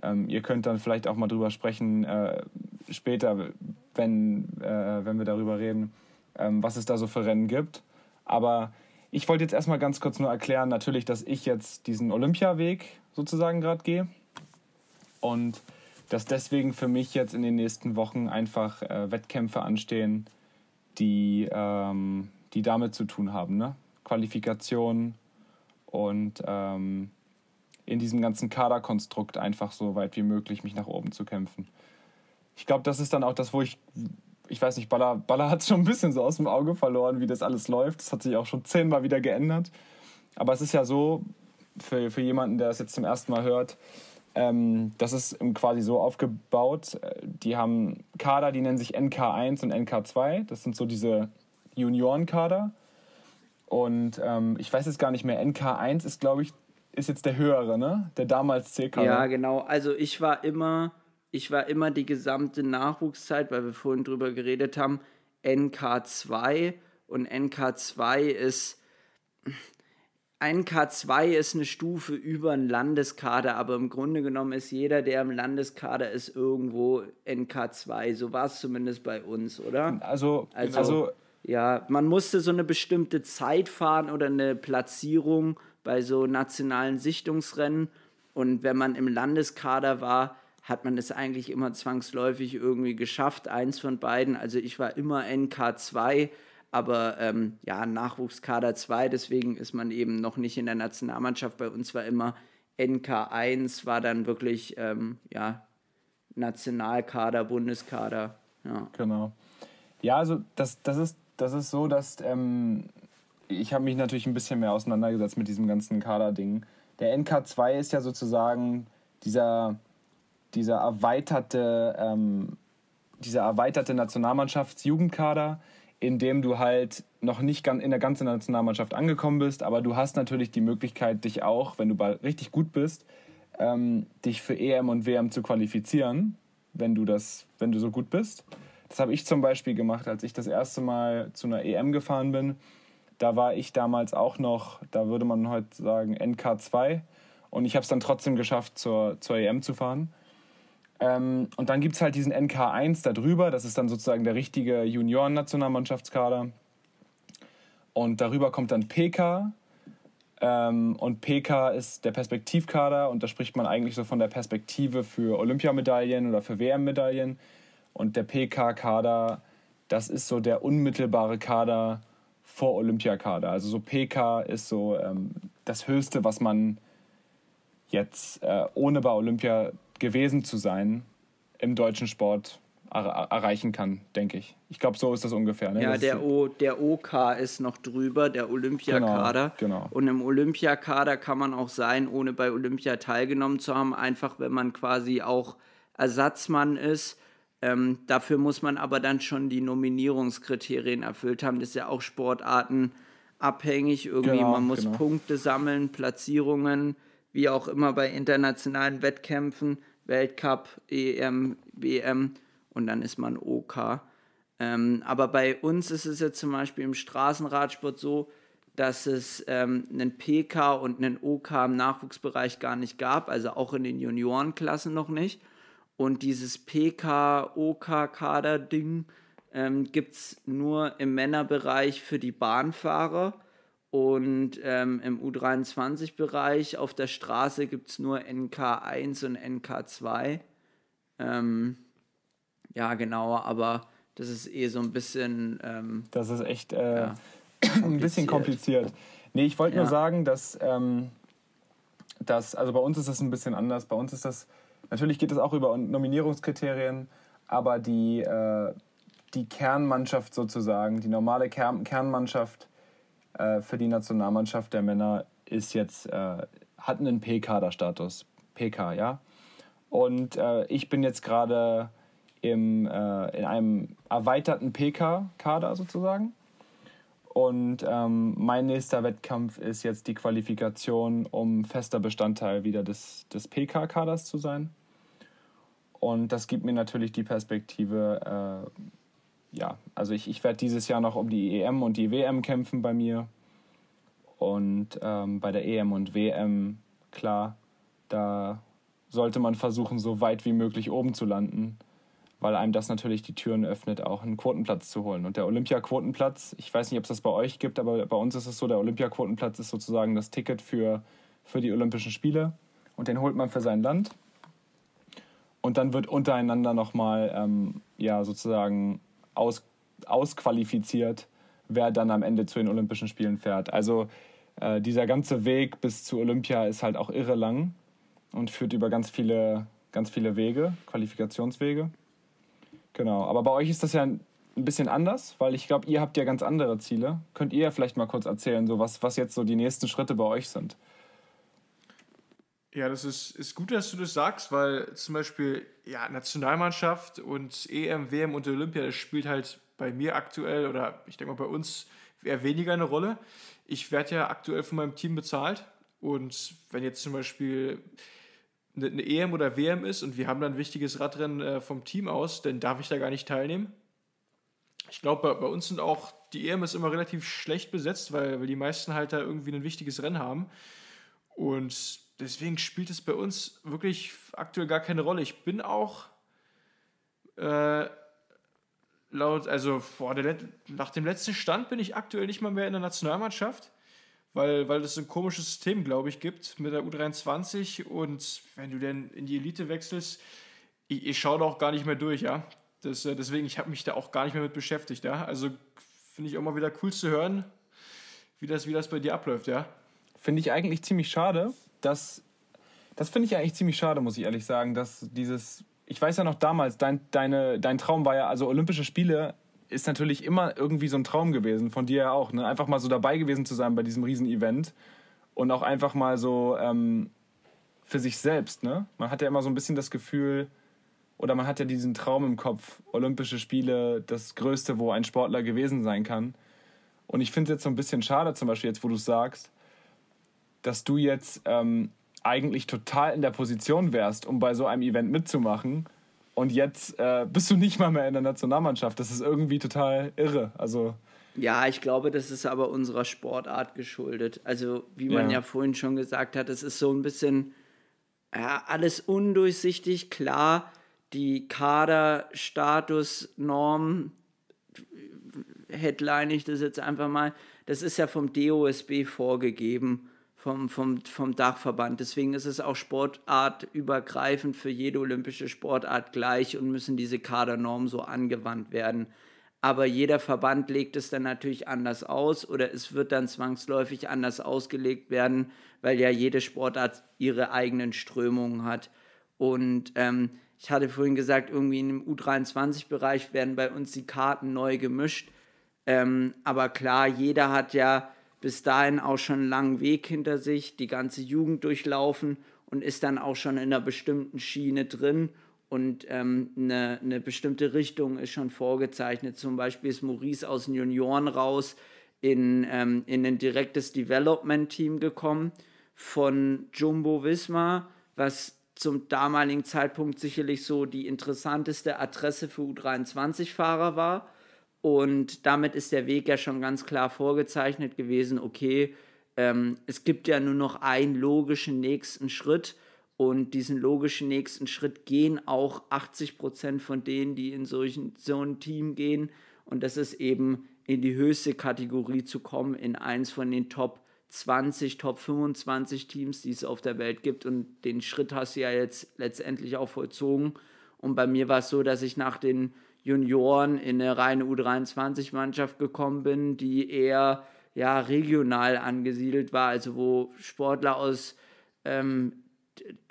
ähm, ihr könnt dann vielleicht auch mal drüber sprechen, äh, später, wenn, äh, wenn wir darüber reden, ähm, was es da so für Rennen gibt. Aber ich wollte jetzt erstmal ganz kurz nur erklären, natürlich, dass ich jetzt diesen Olympiaweg sozusagen gerade gehe und dass deswegen für mich jetzt in den nächsten Wochen einfach äh, Wettkämpfe anstehen, die, ähm, die damit zu tun haben. Ne? Qualifikation und ähm, in diesem ganzen Kaderkonstrukt einfach so weit wie möglich mich nach oben zu kämpfen. Ich glaube, das ist dann auch das, wo ich ich weiß nicht, Baller, Baller hat es schon ein bisschen so aus dem Auge verloren, wie das alles läuft. Das hat sich auch schon zehnmal wieder geändert. Aber es ist ja so, für, für jemanden, der das jetzt zum ersten Mal hört, ähm, das ist quasi so aufgebaut. Die haben Kader, die nennen sich NK1 und NK2. Das sind so diese Juniorenkader. Und ähm, ich weiß jetzt gar nicht mehr, NK1 ist, glaube ich, ist jetzt der höhere, ne? Der damals C-Kader. Ja, genau. Also ich war immer ich war immer die gesamte Nachwuchszeit, weil wir vorhin drüber geredet haben, NK2 und NK2 ist NK2 ist eine Stufe über einen Landeskader, aber im Grunde genommen ist jeder, der im Landeskader ist, irgendwo NK2. So war es zumindest bei uns, oder? Also, also, also ja, man musste so eine bestimmte Zeit fahren oder eine Platzierung bei so nationalen Sichtungsrennen. Und wenn man im Landeskader war, hat man es eigentlich immer zwangsläufig irgendwie geschafft, eins von beiden. Also ich war immer NK2, aber ähm, ja, Nachwuchskader 2, deswegen ist man eben noch nicht in der Nationalmannschaft. Bei uns war immer NK1, war dann wirklich ähm, ja, Nationalkader, Bundeskader. Ja. Genau. Ja, also das, das, ist, das ist so, dass ähm, ich habe mich natürlich ein bisschen mehr auseinandergesetzt mit diesem ganzen Kader-Ding. Der NK2 ist ja sozusagen dieser dieser erweiterte, ähm, dieser erweiterte Nationalmannschaftsjugendkader, in dem du halt noch nicht in der ganzen Nationalmannschaft angekommen bist, aber du hast natürlich die Möglichkeit, dich auch, wenn du richtig gut bist, ähm, dich für EM und WM zu qualifizieren, wenn du das, wenn du so gut bist. Das habe ich zum Beispiel gemacht, als ich das erste Mal zu einer EM gefahren bin. Da war ich damals auch noch, da würde man heute sagen, NK2. Und ich habe es dann trotzdem geschafft, zur, zur EM zu fahren. Ähm, und dann gibt es halt diesen NK1 da drüber. Das ist dann sozusagen der richtige Junioren-Nationalmannschaftskader. Und darüber kommt dann PK. Ähm, und PK ist der Perspektivkader. Und da spricht man eigentlich so von der Perspektive für Olympiamedaillen oder für WM-Medaillen. Und der PK-Kader, das ist so der unmittelbare Kader vor Olympiakader. Also so PK ist so ähm, das Höchste, was man jetzt äh, ohne bei Olympia gewesen zu sein im deutschen Sport er erreichen kann, denke ich. Ich glaube, so ist das ungefähr. Ne? Ja, das der, o, der OK ist noch drüber, der Olympiakader. Genau, genau. Und im Olympiakader kann man auch sein, ohne bei Olympia teilgenommen zu haben, einfach wenn man quasi auch Ersatzmann ist. Ähm, dafür muss man aber dann schon die Nominierungskriterien erfüllt haben. Das ist ja auch sportartenabhängig. Irgendwie, genau, man muss genau. Punkte sammeln, Platzierungen wie auch immer bei internationalen Wettkämpfen, Weltcup, EM, WM und dann ist man OK. Ähm, aber bei uns ist es jetzt zum Beispiel im Straßenradsport so, dass es ähm, einen PK und einen OK im Nachwuchsbereich gar nicht gab, also auch in den Juniorenklassen noch nicht. Und dieses PK-OK-Kader-Ding ähm, gibt es nur im Männerbereich für die Bahnfahrer und ähm, im U23-Bereich auf der Straße gibt es nur NK1 und NK2. Ähm, ja, genau, aber das ist eh so ein bisschen. Ähm, das ist echt äh, ja, ein bisschen kompliziert. Nee, ich wollte ja. nur sagen, dass, ähm, dass, also bei uns ist das ein bisschen anders. Bei uns ist das, natürlich geht es auch über Nominierungskriterien, aber die, äh, die Kernmannschaft sozusagen, die normale Kern Kernmannschaft, äh, für die Nationalmannschaft der Männer ist jetzt, äh, hat einen P-Kader-Status. PK, ja. Und äh, ich bin jetzt gerade im, äh, in einem erweiterten PK-Kader sozusagen. Und ähm, mein nächster Wettkampf ist jetzt die Qualifikation, um fester Bestandteil wieder des, des PK-Kaders zu sein. Und das gibt mir natürlich die Perspektive, äh, ja, also ich, ich werde dieses Jahr noch um die EM und die WM kämpfen bei mir. Und ähm, bei der EM und WM, klar, da sollte man versuchen, so weit wie möglich oben zu landen, weil einem das natürlich die Türen öffnet, auch einen Quotenplatz zu holen. Und der Olympiaquotenplatz, ich weiß nicht, ob es das bei euch gibt, aber bei uns ist es so, der Olympiaquotenplatz ist sozusagen das Ticket für, für die Olympischen Spiele. Und den holt man für sein Land. Und dann wird untereinander nochmal ähm, ja, sozusagen aus, ausqualifiziert, wer dann am Ende zu den Olympischen Spielen fährt. Also äh, dieser ganze Weg bis zu Olympia ist halt auch irre lang und führt über ganz viele, ganz viele Wege, Qualifikationswege. Genau, aber bei euch ist das ja ein bisschen anders, weil ich glaube, ihr habt ja ganz andere Ziele. Könnt ihr ja vielleicht mal kurz erzählen, so was, was jetzt so die nächsten Schritte bei euch sind? Ja, das ist, ist gut, dass du das sagst, weil zum Beispiel ja, Nationalmannschaft und EM, WM und Olympia, das spielt halt bei mir aktuell oder ich denke mal bei uns eher weniger eine Rolle. Ich werde ja aktuell von meinem Team bezahlt und wenn jetzt zum Beispiel eine EM oder WM ist und wir haben dann ein wichtiges Radrennen äh, vom Team aus, dann darf ich da gar nicht teilnehmen. Ich glaube, bei, uns sind auch die EM ist immer relativ schlecht besetzt, weil, weil die meisten halt da irgendwie ein wichtiges Rennen haben. Und deswegen spielt es bei uns wirklich aktuell gar keine Rolle. Ich bin auch äh, laut, also vor der, nach dem letzten Stand bin ich aktuell nicht mal mehr in der Nationalmannschaft, weil, weil es ein komisches System, glaube ich, gibt mit der U23 und wenn du dann in die Elite wechselst, ich, ich schaue da auch gar nicht mehr durch, ja. Das, äh, deswegen, ich habe mich da auch gar nicht mehr mit beschäftigt, ja. Also finde ich auch mal wieder cool zu hören, wie das, wie das bei dir abläuft, ja. Finde ich eigentlich ziemlich schade, dass. Das finde ich eigentlich ziemlich schade, muss ich ehrlich sagen, dass dieses. Ich weiß ja noch damals, dein, deine, dein Traum war ja, also Olympische Spiele ist natürlich immer irgendwie so ein Traum gewesen, von dir ja auch, ne? Einfach mal so dabei gewesen zu sein bei diesem Riesen-Event und auch einfach mal so ähm, für sich selbst, ne? Man hat ja immer so ein bisschen das Gefühl, oder man hat ja diesen Traum im Kopf, Olympische Spiele, das Größte, wo ein Sportler gewesen sein kann. Und ich finde es jetzt so ein bisschen schade, zum Beispiel jetzt, wo du sagst, dass du jetzt ähm, eigentlich total in der Position wärst, um bei so einem Event mitzumachen. Und jetzt äh, bist du nicht mal mehr in der Nationalmannschaft. Das ist irgendwie total irre. Also ja, ich glaube, das ist aber unserer Sportart geschuldet. Also, wie man ja, ja vorhin schon gesagt hat, es ist so ein bisschen ja, alles undurchsichtig. Klar, die Kaderstatusnorm, headline ich das jetzt einfach mal, das ist ja vom DOSB vorgegeben, vom, vom, vom Dachverband. Deswegen ist es auch sportartübergreifend für jede olympische Sportart gleich und müssen diese Kadernormen so angewandt werden. Aber jeder Verband legt es dann natürlich anders aus oder es wird dann zwangsläufig anders ausgelegt werden, weil ja jede Sportart ihre eigenen Strömungen hat. Und ähm, ich hatte vorhin gesagt, irgendwie im U23-Bereich werden bei uns die Karten neu gemischt. Ähm, aber klar, jeder hat ja bis dahin auch schon einen langen Weg hinter sich, die ganze Jugend durchlaufen und ist dann auch schon in einer bestimmten Schiene drin und ähm, eine, eine bestimmte Richtung ist schon vorgezeichnet. Zum Beispiel ist Maurice aus den Junioren raus in, ähm, in ein direktes Development-Team gekommen von Jumbo Visma, was zum damaligen Zeitpunkt sicherlich so die interessanteste Adresse für U23-Fahrer war. Und damit ist der Weg ja schon ganz klar vorgezeichnet gewesen, okay, ähm, es gibt ja nur noch einen logischen nächsten Schritt und diesen logischen nächsten Schritt gehen auch 80 Prozent von denen, die in solchen, so ein Team gehen. Und das ist eben in die höchste Kategorie zu kommen, in eins von den Top 20, Top 25 Teams, die es auf der Welt gibt. Und den Schritt hast du ja jetzt letztendlich auch vollzogen. Und bei mir war es so, dass ich nach den Junioren in eine reine U23-Mannschaft gekommen bin, die eher ja, regional angesiedelt war, also wo Sportler aus ähm,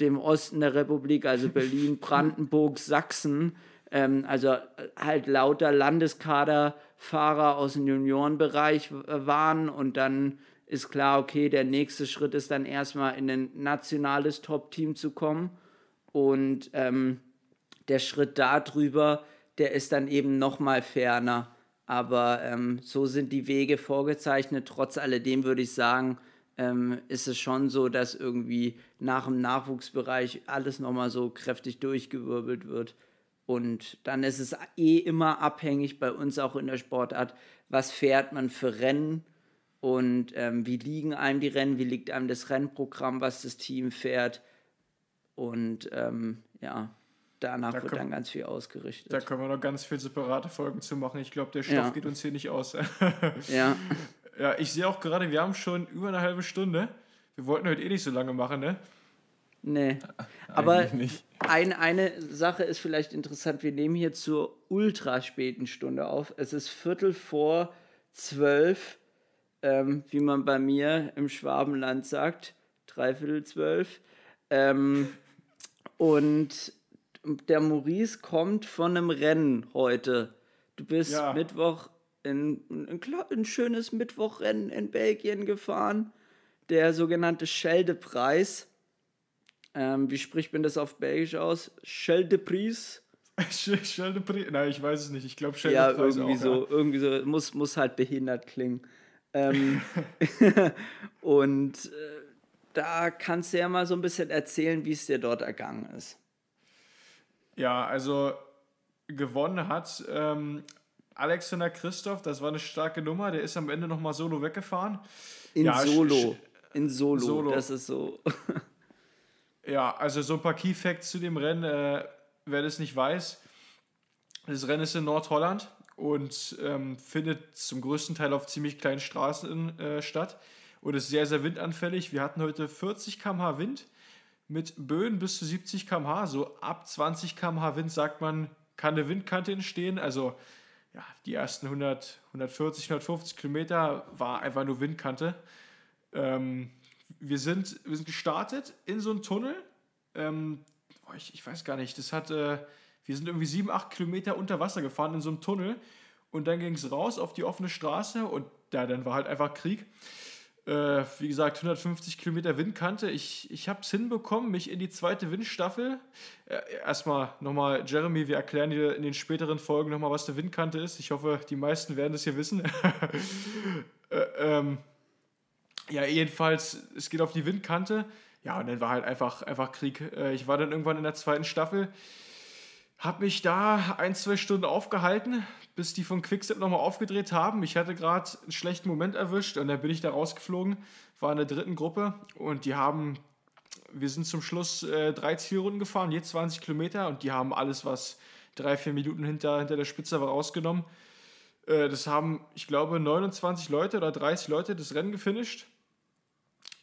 dem Osten der Republik, also Berlin, Brandenburg, Sachsen, ähm, also halt lauter Landeskaderfahrer aus dem Juniorenbereich waren und dann ist klar, okay, der nächste Schritt ist dann erstmal in ein nationales Top-Team zu kommen. Und ähm, der Schritt darüber, der ist dann eben nochmal ferner. Aber ähm, so sind die Wege vorgezeichnet. Trotz alledem würde ich sagen, ähm, ist es schon so, dass irgendwie nach dem Nachwuchsbereich alles nochmal so kräftig durchgewirbelt wird. Und dann ist es eh immer abhängig bei uns auch in der Sportart, was fährt man für Rennen und ähm, wie liegen einem die Rennen, wie liegt einem das Rennprogramm, was das Team fährt. Und ähm, ja, danach da wird dann ganz viel ausgerichtet. Da können wir noch ganz viele separate Folgen zu machen. Ich glaube, der Stoff ja. geht uns hier nicht aus. ja. Ja, ich sehe auch gerade, wir haben schon über eine halbe Stunde. Wir wollten heute eh nicht so lange machen, ne? Nee. Aber ein, eine Sache ist vielleicht interessant. Wir nehmen hier zur ultra späten Stunde auf. Es ist Viertel vor zwölf ähm, wie man bei mir im Schwabenland sagt, dreiviertel zwölf. Ähm, und der Maurice kommt von einem Rennen heute. Du bist ja. Mittwoch in, in, ein schönes Mittwochrennen in Belgien gefahren. Der sogenannte Scheldepreis. Ähm, wie spricht man das auf Belgisch aus? Scheldepreis? Scheldepreis? Nein, ich weiß es nicht. Ich glaube Scheldepreis ja, irgendwie auch, so, ja. irgendwie so. Muss, muss halt behindert klingen. Ähm, und äh, da kannst du ja mal so ein bisschen erzählen, wie es dir dort ergangen ist. Ja, also gewonnen hat ähm, Alexander Christoph, das war eine starke Nummer, der ist am Ende nochmal solo weggefahren. In ja, Solo. In Solo. Solo. Das ist so. ja, also so ein paar Key Facts zu dem Rennen, äh, wer das nicht weiß. Das Rennen ist in Nordholland und ähm, findet zum größten Teil auf ziemlich kleinen Straßen äh, statt und ist sehr, sehr windanfällig. Wir hatten heute 40 km/h Wind mit Böen bis zu 70 km/h. So ab 20 km/h Wind sagt man, kann eine Windkante entstehen. Also ja, die ersten 100, 140, 150 Kilometer war einfach nur Windkante. Ähm, wir, sind, wir sind gestartet in so einen Tunnel. Ähm, ich, ich weiß gar nicht, das hat... Äh, wir sind irgendwie sieben, acht Kilometer unter Wasser gefahren in so einem Tunnel und dann ging es raus auf die offene Straße und da dann war halt einfach Krieg. Äh, wie gesagt, 150 Kilometer Windkante. Ich, ich habe es hinbekommen, mich in die zweite Windstaffel. Äh, erstmal nochmal, Jeremy, wir erklären dir in den späteren Folgen nochmal, was eine Windkante ist. Ich hoffe, die meisten werden das hier wissen. äh, ähm, ja, jedenfalls, es geht auf die Windkante. Ja, und dann war halt einfach, einfach Krieg. Äh, ich war dann irgendwann in der zweiten Staffel. Hab mich da ein, zwei Stunden aufgehalten, bis die von Quickstep nochmal aufgedreht haben. Ich hatte gerade einen schlechten Moment erwischt und dann bin ich da rausgeflogen, war in der dritten Gruppe und die haben, wir sind zum Schluss äh, drei Zielrunden gefahren, je 20 Kilometer und die haben alles, was drei, vier Minuten hinter, hinter der Spitze war, rausgenommen. Äh, das haben, ich glaube, 29 Leute oder 30 Leute das Rennen gefinisht.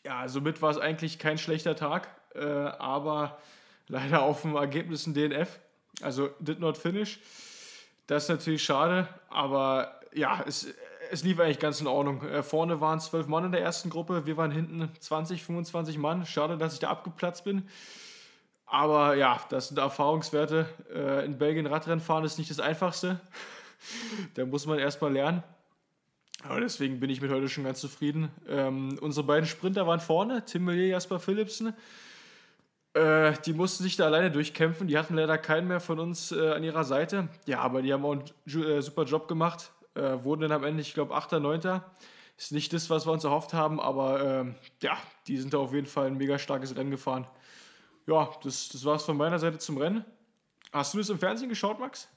Ja, somit war es eigentlich kein schlechter Tag, äh, aber leider auf dem Ergebnis ein DNF. Also did not finish. Das ist natürlich schade, aber ja, es, es lief eigentlich ganz in Ordnung. Äh, vorne waren zwölf Mann in der ersten Gruppe, wir waren hinten 20, 25 Mann. Schade, dass ich da abgeplatzt bin. Aber ja, das sind Erfahrungswerte. Äh, in Belgien Radrennen fahren ist nicht das Einfachste. da muss man erstmal lernen. Aber deswegen bin ich mit heute schon ganz zufrieden. Ähm, unsere beiden Sprinter waren vorne, Tim Millier, Jasper Philipsen. Äh, die mussten sich da alleine durchkämpfen. Die hatten leider keinen mehr von uns äh, an ihrer Seite. Ja, aber die haben auch einen äh, super Job gemacht. Äh, wurden dann am Ende, ich glaube, 8., 9. Ist nicht das, was wir uns erhofft haben, aber ähm, ja, die sind da auf jeden Fall ein mega starkes Rennen gefahren. Ja, das, das war es von meiner Seite zum Rennen. Hast du das im Fernsehen geschaut, Max?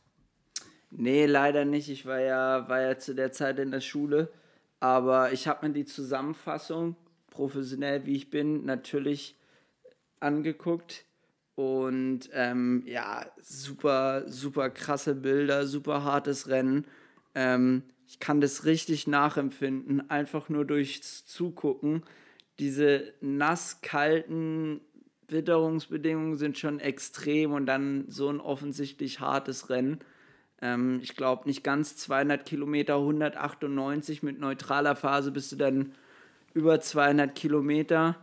Nee, leider nicht. Ich war ja, war ja zu der Zeit in der Schule. Aber ich habe mir die Zusammenfassung, professionell wie ich bin, natürlich angeguckt. Und ähm, ja, super, super krasse Bilder, super hartes Rennen. Ähm, ich kann das richtig nachempfinden, einfach nur durchs Zugucken. Diese nass-kalten Witterungsbedingungen sind schon extrem und dann so ein offensichtlich hartes Rennen. Ähm, ich glaube, nicht ganz 200 Kilometer, 198 mit neutraler Phase bist du dann über 200 Kilometer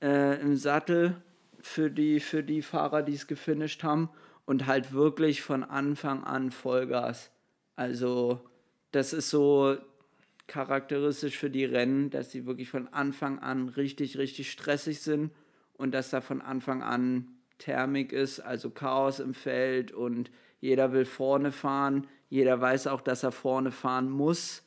äh, im Sattel für die, für die Fahrer, die es gefinisht haben und halt wirklich von Anfang an Vollgas. Also das ist so charakteristisch für die Rennen, dass sie wirklich von Anfang an richtig, richtig stressig sind und dass da von Anfang an Thermik ist, also Chaos im Feld und jeder will vorne fahren, jeder weiß auch, dass er vorne fahren muss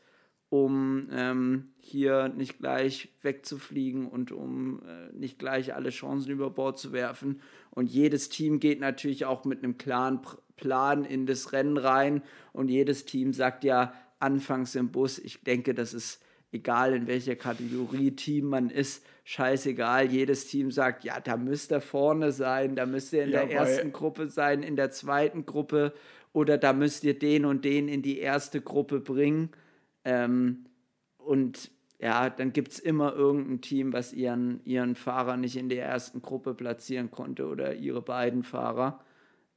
um ähm, hier nicht gleich wegzufliegen und um äh, nicht gleich alle Chancen über Bord zu werfen. Und jedes Team geht natürlich auch mit einem klaren Plan in das Rennen rein und jedes Team sagt ja anfangs im Bus, ich denke, das ist egal in welcher Kategorie Team man ist, scheißegal. Jedes Team sagt, ja, da müsst ihr vorne sein, da müsst ihr in ja, der ersten Gruppe sein, in der zweiten Gruppe oder da müsst ihr den und den in die erste Gruppe bringen. Ähm, und ja, dann gibt es immer irgendein Team, was ihren, ihren Fahrer nicht in der ersten Gruppe platzieren konnte oder ihre beiden Fahrer.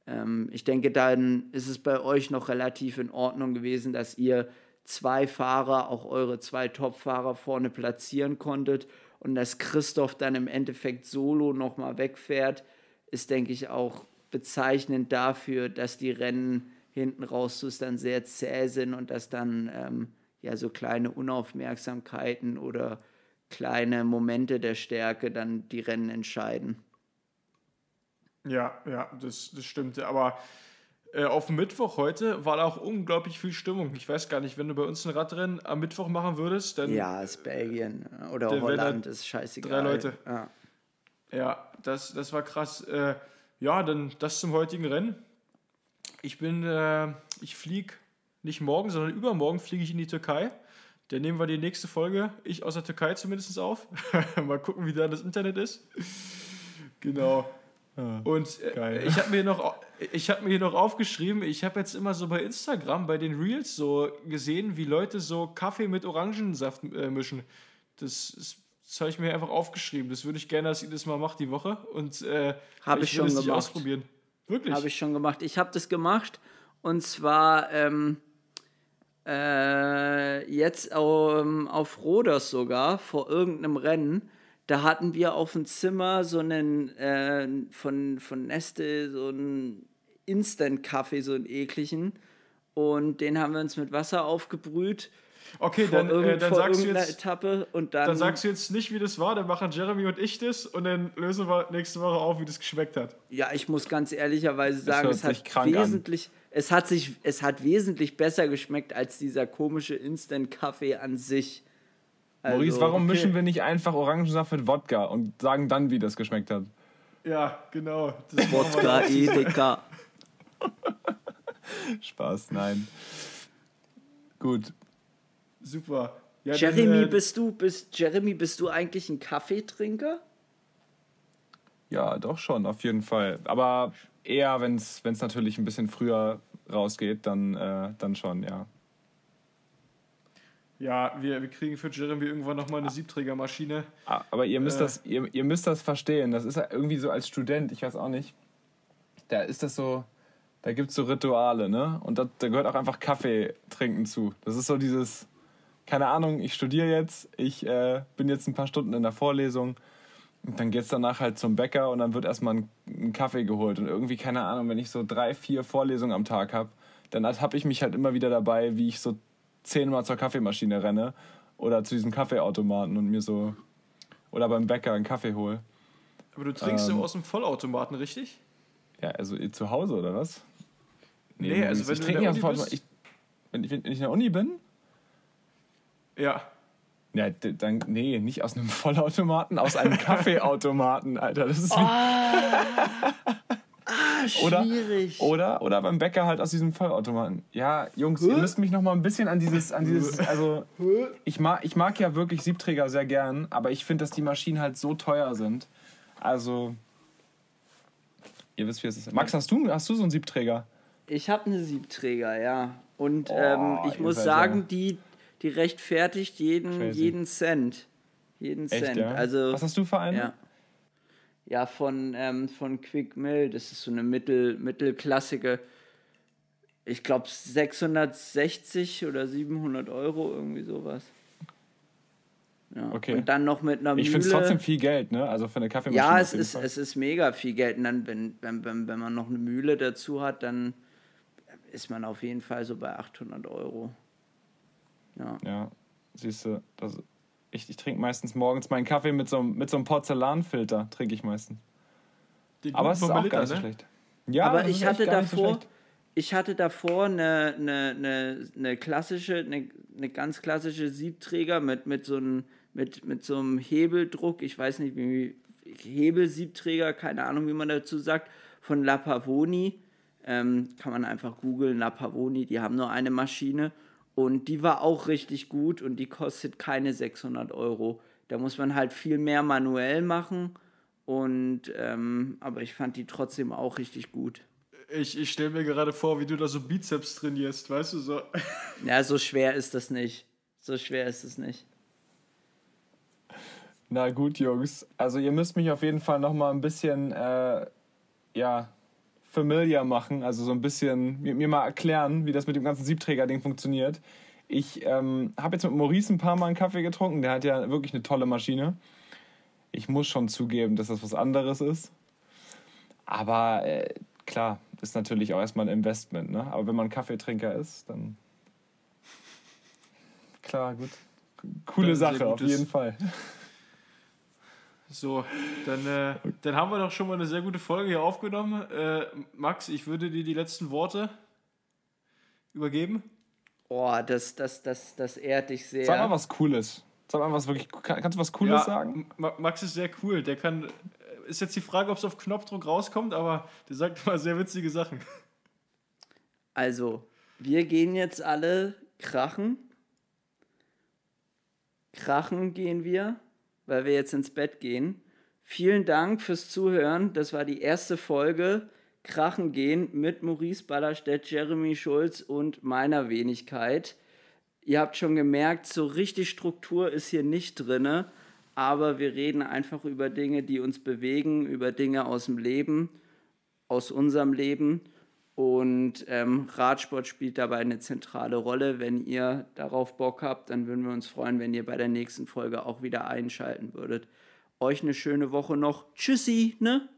Ähm, ich denke, dann ist es bei euch noch relativ in Ordnung gewesen, dass ihr zwei Fahrer, auch eure zwei Top-Fahrer vorne platzieren konntet und dass Christoph dann im Endeffekt solo nochmal wegfährt, ist, denke ich, auch bezeichnend dafür, dass die Rennen hinten raus dann sehr zäh sind und dass dann ähm, ja so kleine Unaufmerksamkeiten oder kleine Momente der Stärke dann die Rennen entscheiden. Ja, ja, das, das stimmt. Aber äh, auf Mittwoch heute war da auch unglaublich viel Stimmung. Ich weiß gar nicht, wenn du bei uns ein Radrennen am Mittwoch machen würdest, dann. Ja, ist Belgien oder Holland, ist scheißegal. Drei Leute. Ja, ja das, das war krass. Äh, ja, dann das zum heutigen Rennen. Ich bin, äh, ich fliege nicht morgen, sondern übermorgen fliege ich in die Türkei. Dann nehmen wir die nächste Folge, ich aus der Türkei zumindest auf. Mal gucken, wie da das Internet ist. Genau. Ah, Und äh, ich habe mir, noch, hab mir hier noch aufgeschrieben, ich habe jetzt immer so bei Instagram, bei den Reels so gesehen, wie Leute so Kaffee mit Orangensaft äh, mischen. Das, das, das habe ich mir einfach aufgeschrieben. Das würde ich gerne, dass ihr das mal macht die Woche. Und äh, habe ich, ich schon gemacht. ausprobieren. Wirklich? Habe ich schon gemacht. Ich habe das gemacht und zwar ähm, äh, jetzt ähm, auf Roders sogar, vor irgendeinem Rennen, da hatten wir auf dem Zimmer so einen äh, von, von Neste, so einen Instant-Kaffee, so einen ekligen. Und den haben wir uns mit Wasser aufgebrüht. Okay, vor, dann, irgend, äh, dann vor sagst du jetzt. Etappe und dann. Dann sagst du jetzt nicht, wie das war, dann machen Jeremy und ich das und dann lösen wir nächste Woche auf, wie das geschmeckt hat. Ja, ich muss ganz ehrlicherweise sagen, es hat sich krank an. Es hat sich, es hat wesentlich besser geschmeckt als dieser komische Instant-Kaffee an sich. Also, Maurice, warum okay. mischen wir nicht einfach Orangensaft mit Wodka und sagen dann, wie das geschmeckt hat? Ja, genau. Wodka, dann. Edeka. Spaß, nein. Gut. Super. Ja, dann, Jeremy, äh, bist du, bist, Jeremy, bist du eigentlich ein Kaffeetrinker? Ja, doch schon, auf jeden Fall. Aber eher, wenn es natürlich ein bisschen früher rausgeht, dann, äh, dann schon, ja. Ja, wir, wir kriegen für Jeremy irgendwann nochmal eine Siebträgermaschine. Ah, Aber ihr müsst, Äh. das, ihr, ihr müsst das verstehen. Das ist irgendwie so als Student, ich weiß auch nicht. Da ist das so, da gibt es so Rituale, ne? Und da, da gehört auch einfach Kaffee trinken zu. Das ist so dieses, keine Ahnung, ich studiere jetzt, ich äh, bin jetzt ein paar Stunden in der Vorlesung. Und dann geht es danach halt zum Bäcker und dann wird erstmal ein, ein Kaffee geholt. Und irgendwie, keine Ahnung, wenn ich so drei, vier Vorlesungen am Tag habe, dann habe ich mich halt immer wieder dabei, wie ich so zehnmal zur Kaffeemaschine renne oder zu diesem Kaffeeautomaten und mir so oder beim Bäcker einen Kaffee hole. Aber du trinkst Ähm. ja aus dem Vollautomaten, richtig? Ja, also ihr zu Hause oder was? Nee, also wenn ich du in trinke der nicht aus Uni bist? Ich, wenn, ich, wenn ich in der Uni bin? Ja. Ja, dann, nee, nicht aus einem Vollautomaten, aus einem Kaffeeautomaten, Alter. Das ist wie, Ah, Oder- schwierig. Oder, oder beim Bäcker halt aus diesem Vollautomaten. Ja, Jungs, ihr müsst mich noch mal ein bisschen an dieses, an dieses, also ich mag, ich mag ja wirklich Siebträger sehr gern, aber ich finde, dass die Maschinen halt so teuer sind. Also, ihr wisst, wie es ist. Max, hast du, hast du so einen Siebträger? Ich habe eine Siebträger, ja. Und Oh, ähm, ich muss sagen, die, die rechtfertigt jeden, Crazy. jeden Cent. Jeden Echt, Cent. ja? Also, Was hast du für einen? ja. Ja, von, ähm, von Quick Mill. Das ist so eine mittel, mittelklassige, ich glaube 660 oder 700 Euro, irgendwie sowas. Ja. Okay. Und dann noch mit einer Ich Mühle. finde es trotzdem viel Geld, ne? Also für eine Kaffeemaschine. Ja, es ist, Fall. es ist mega viel Geld. Und dann, wenn, wenn, wenn, wenn man noch eine Mühle dazu hat, dann ist man auf jeden Fall so bei 800 Euro. Ja. Ja, siehst du, das, ich, ich trinke meistens morgens meinen Kaffee mit so, einem- mit so einem Porzellanfilter, trinke ich meistens. Den Aber es ist auch gar nicht so ne? schlecht. Ja, Aber das ist ich hatte gar nicht so davor, schlecht. ich hatte davor eine, eine, eine, eine klassische, eine, eine ganz klassische Siebträger mit, mit, so einem, mit, mit so einem Hebeldruck. Ich weiß nicht, wie Hebelsiebträger, keine Ahnung, wie man dazu sagt, von La Pavoni. Ähm, kann man einfach googeln, La Pavoni, die haben nur eine Maschine. Und die war auch richtig gut und die kostet keine 600 Euro. Da muss man halt viel mehr manuell machen. Und, ähm, aber ich fand die trotzdem auch richtig gut. Ich, ich stelle mir gerade vor, wie du da so Bizeps trainierst, weißt du, so. Ja, so schwer ist das nicht. So schwer ist es nicht. Na gut, Jungs. Also ihr müsst mich auf jeden Fall noch mal ein bisschen, äh, ja, familiar machen. Also so ein bisschen, mir, mir mal erklären, wie das mit dem ganzen Siebträger-Ding funktioniert. Ich ähm, habe jetzt mit Maurice ein paar Mal einen Kaffee getrunken. Der hat ja wirklich eine tolle Maschine. Ich muss schon zugeben, dass das was anderes ist. Aber äh, klar, ist natürlich auch erstmal ein Investment. Ne? Aber wenn man Kaffeetrinker ist, dann... Klar, gut. Coole Sache, auf jeden Fall. So, dann, äh, dann haben wir doch schon mal eine sehr gute Folge hier aufgenommen. Äh, Max, ich würde dir die letzten Worte übergeben. Oh, das, das, das, das ehrt dich sehr. Sag mal was Cooles. Sag mal was wirklich. kann- Kannst du was Cooles Ja, sagen? Ma- Max ist sehr cool. Der kann. äh, Ist jetzt die Frage, ob es auf Knopfdruck rauskommt, aber der sagt immer sehr witzige Sachen. Also, wir gehen jetzt alle krachen. Krachen gehen wir, weil wir jetzt ins Bett gehen. Vielen Dank fürs Zuhören. Das war die erste Folge Krachen gehen mit Maurice Ballerstedt, Jeremy Schulz und meiner Wenigkeit. Ihr habt schon gemerkt, so richtig Struktur ist hier nicht drinne, aber wir reden einfach über Dinge, die uns bewegen, über Dinge aus dem Leben, aus unserem Leben. Und ähm, Radsport spielt dabei eine zentrale Rolle. Wenn ihr darauf Bock habt, dann würden wir uns freuen, wenn ihr bei der nächsten Folge auch wieder einschalten würdet. Euch eine schöne Woche noch. Tschüssi, ne?